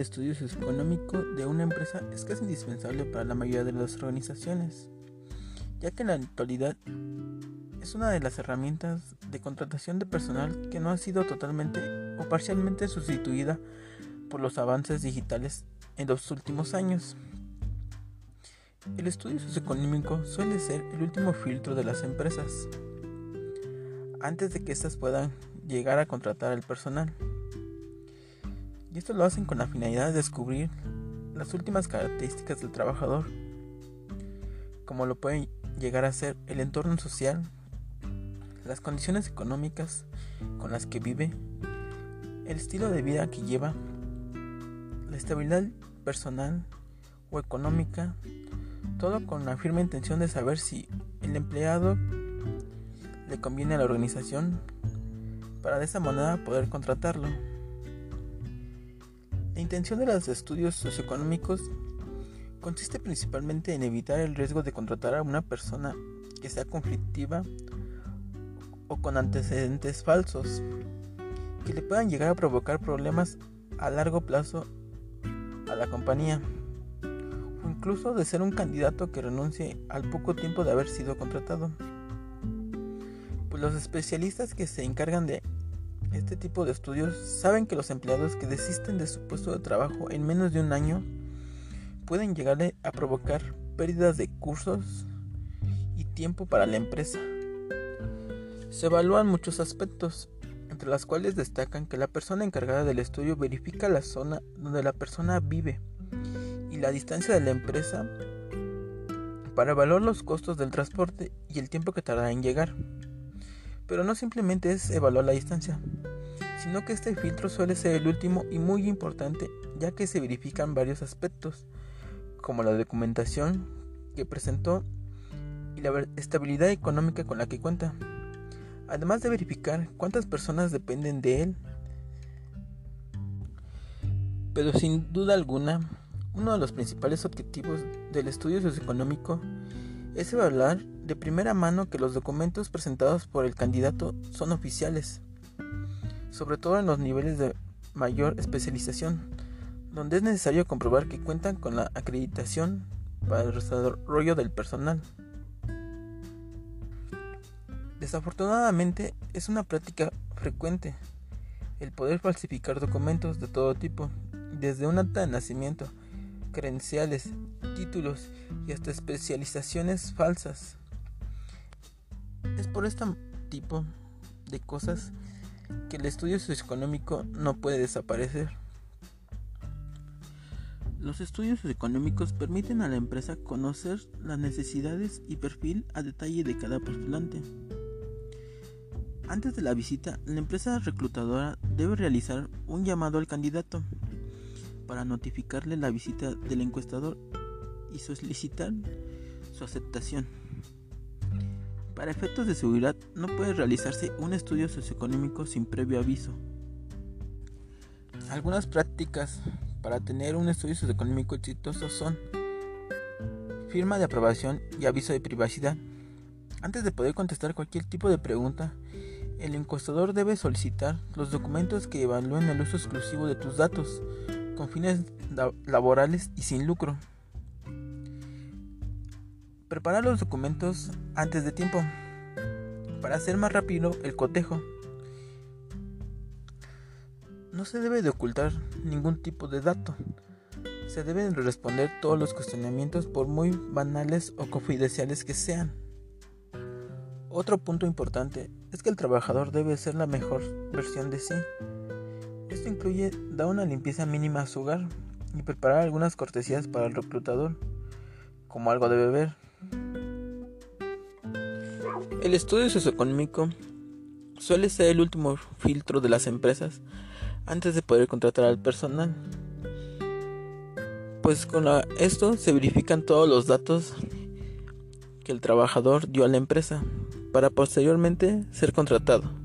estudio socioeconómico de una empresa es casi indispensable para la mayoría de las organizaciones, ya que en la actualidad es una de las herramientas de contratación de personal que no ha sido totalmente o parcialmente sustituida por los avances digitales en los últimos años. El estudio socioeconómico suele ser el último filtro de las empresas antes de que éstas puedan llegar a contratar al personal. Y esto lo hacen con la finalidad de descubrir las últimas características del trabajador, como lo pueden llegar a ser el entorno social, las condiciones económicas con las que vive, el estilo de vida que lleva, la estabilidad personal o económica, todo con la firme intención de saber si el empleado le conviene a la organización para de esa manera poder contratarlo. La intención de los estudios socioeconómicos consiste principalmente en evitar el riesgo de contratar a una persona que sea conflictiva o con antecedentes falsos que le puedan llegar a provocar problemas a largo plazo a la compañía o incluso de ser un candidato que renuncie al poco tiempo de haber sido contratado. Pues los especialistas que se encargan de este tipo de estudios saben que los empleados que desisten de su puesto de trabajo en menos de un año pueden llegarle a provocar pérdidas de cursos y tiempo para la empresa. Se evalúan muchos aspectos, entre los cuales destacan que la persona encargada del estudio verifica la zona donde la persona vive y la distancia de la empresa para evaluar los costos del transporte y el tiempo que tardará en llegar. Pero no simplemente es evaluar la distancia, sino que este filtro suele ser el último y muy importante ya que se verifican varios aspectos, como la documentación que presentó y la estabilidad económica con la que cuenta además de verificar cuántas personas dependen de él. Pero sin duda alguna, uno de los principales objetivos del estudio socioeconómico es evaluar de primera mano que los documentos presentados por el candidato son oficiales, sobre todo en los niveles de mayor especialización, donde es necesario comprobar que cuentan con la acreditación para el desarrollo del personal. Desafortunadamente es una práctica frecuente el poder falsificar documentos de todo tipo, desde un acta de nacimiento, credenciales, títulos y hasta especializaciones falsas. Es por este tipo de cosas que el estudio socioeconómico no puede desaparecer. Los estudios socioeconómicos permiten a la empresa conocer las necesidades y perfil a detalle de cada postulante. Antes de la visita, la empresa reclutadora debe realizar un llamado al candidato para notificarle la visita del encuestador y solicitar su aceptación. Para efectos de seguridad, no puede realizarse un estudio socioeconómico sin previo aviso. Algunas prácticas para tener un estudio socioeconómico exitoso son firma de aprobación y aviso de privacidad. Antes de poder contestar cualquier tipo de pregunta, el encuestador debe solicitar los documentos que evalúen el uso exclusivo de tus datos con fines laborales y sin lucro. Preparar los documentos antes de tiempo para hacer más rápido el cotejo. No se debe de ocultar ningún tipo de dato. Se deben responder todos los cuestionamientos por muy banales o confidenciales que sean. Otro punto importante es que el trabajador debe ser la mejor versión de sí. Esto incluye dar una limpieza mínima a su hogar y preparar algunas cortesías para el reclutador, como algo de beber. El estudio socioeconómico suele ser el último filtro de las empresas antes de poder contratar al personal. Pues con esto se verifican todos los datos que el trabajador dio a la empresa para posteriormente ser contratado.